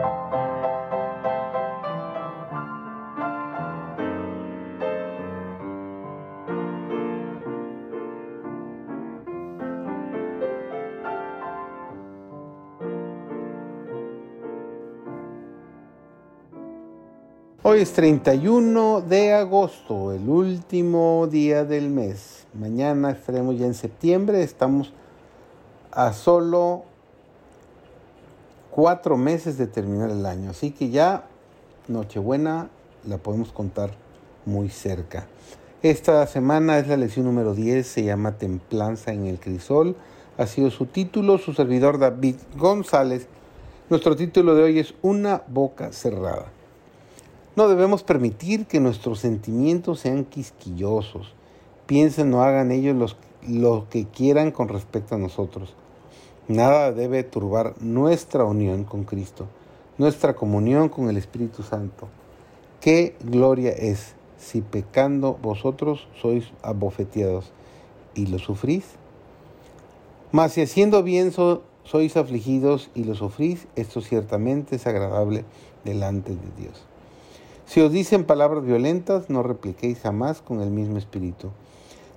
Hoy es 31 de agosto, el último día del mes. Mañana estaremos ya en septiembre. Estamos a solo cuatro meses de terminar el año. Así que ya Nochebuena la podemos contar muy cerca. Esta semana es la lección número 10, se llama Templanza en el Crisol. Ha sido su título, su servidor David González. Nuestro título de hoy es Una boca cerrada. No debemos permitir que nuestros sentimientos sean quisquillosos. Piensen o hagan ellos lo que quieran con respecto a nosotros. Nada debe turbar nuestra unión con Cristo, nuestra comunión con el Espíritu Santo. Qué gloria es si pecando vosotros sois abofeteados y lo sufrís. Mas si haciendo bien sois afligidos y lo sufrís, esto ciertamente es agradable delante de Dios. Si os dicen palabras violentas, no repliquéis jamás con el mismo espíritu.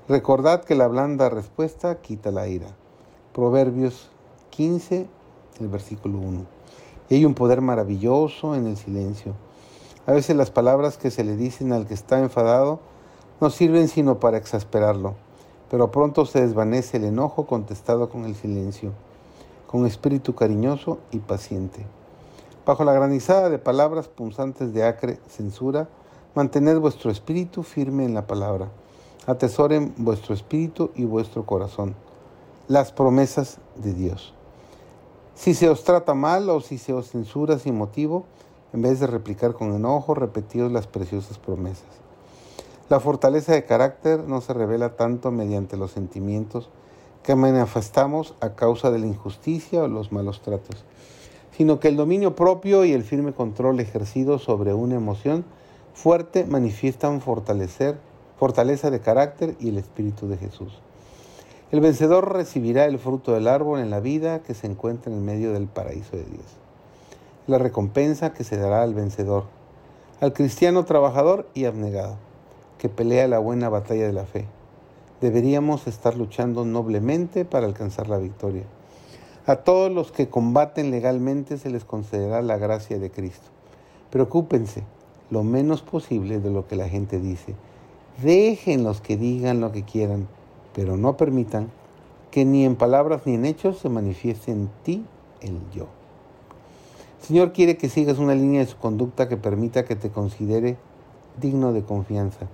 Recordad que la blanda respuesta quita la ira. Proverbios 15, el versículo 1. Y hay un poder maravilloso en el silencio. A veces las palabras que se le dicen al que está enfadado no sirven sino para exasperarlo, pero pronto se desvanece el enojo contestado con el silencio, con espíritu cariñoso y paciente. Bajo la granizada de palabras punzantes de acre censura, mantened vuestro espíritu firme en la palabra. Atesoren vuestro espíritu y vuestro corazón, las promesas de Dios. Si se os trata mal o si se os censura sin motivo, en vez de replicar con enojo, repetidos las preciosas promesas. La fortaleza de carácter no se revela tanto mediante los sentimientos que manifestamos a causa de la injusticia o los malos tratos sino que el dominio propio y el firme control ejercido sobre una emoción fuerte manifiestan fortalecer, fortaleza de carácter y el Espíritu de Jesús. El vencedor recibirá el fruto del árbol en la vida que se encuentra en medio del paraíso de Dios. La recompensa que se dará al vencedor, al cristiano trabajador y abnegado, que pelea la buena batalla de la fe. Deberíamos estar luchando noblemente para alcanzar la victoria. A todos los que combaten legalmente se les concederá la gracia de Cristo. Preocúpense lo menos posible de lo que la gente dice. Dejen los que digan lo que quieran, pero no permitan que ni en palabras ni en hechos se manifieste en ti el yo. El Señor quiere que sigas una línea de su conducta que permita que te considere digno de confianza.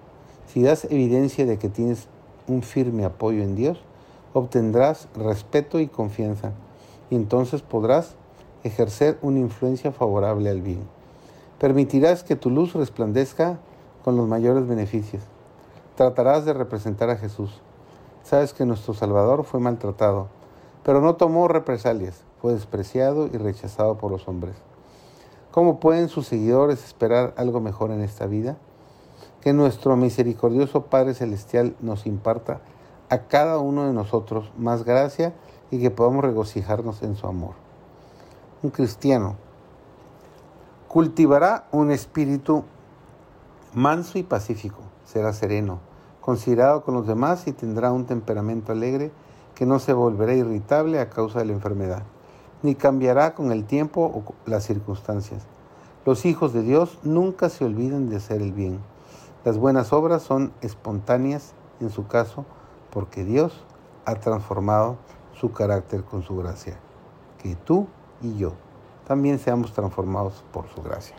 Si das evidencia de que tienes un firme apoyo en Dios, obtendrás respeto y confianza y entonces podrás ejercer una influencia favorable al bien. Permitirás que tu luz resplandezca con los mayores beneficios. Tratarás de representar a Jesús. Sabes que nuestro Salvador fue maltratado, pero no tomó represalias, fue despreciado y rechazado por los hombres. ¿Cómo pueden sus seguidores esperar algo mejor en esta vida? Que nuestro misericordioso Padre Celestial nos imparta a cada uno de nosotros más gracia y que podamos regocijarnos en su amor. Un cristiano cultivará un espíritu manso y pacífico, será sereno, considerado con los demás y tendrá un temperamento alegre que no se volverá irritable a causa de la enfermedad, ni cambiará con el tiempo o las circunstancias. Los hijos de Dios nunca se olvidan de hacer el bien. Las buenas obras son espontáneas en su caso porque Dios ha transformado su carácter con su gracia. Que tú y yo también seamos transformados por su gracia.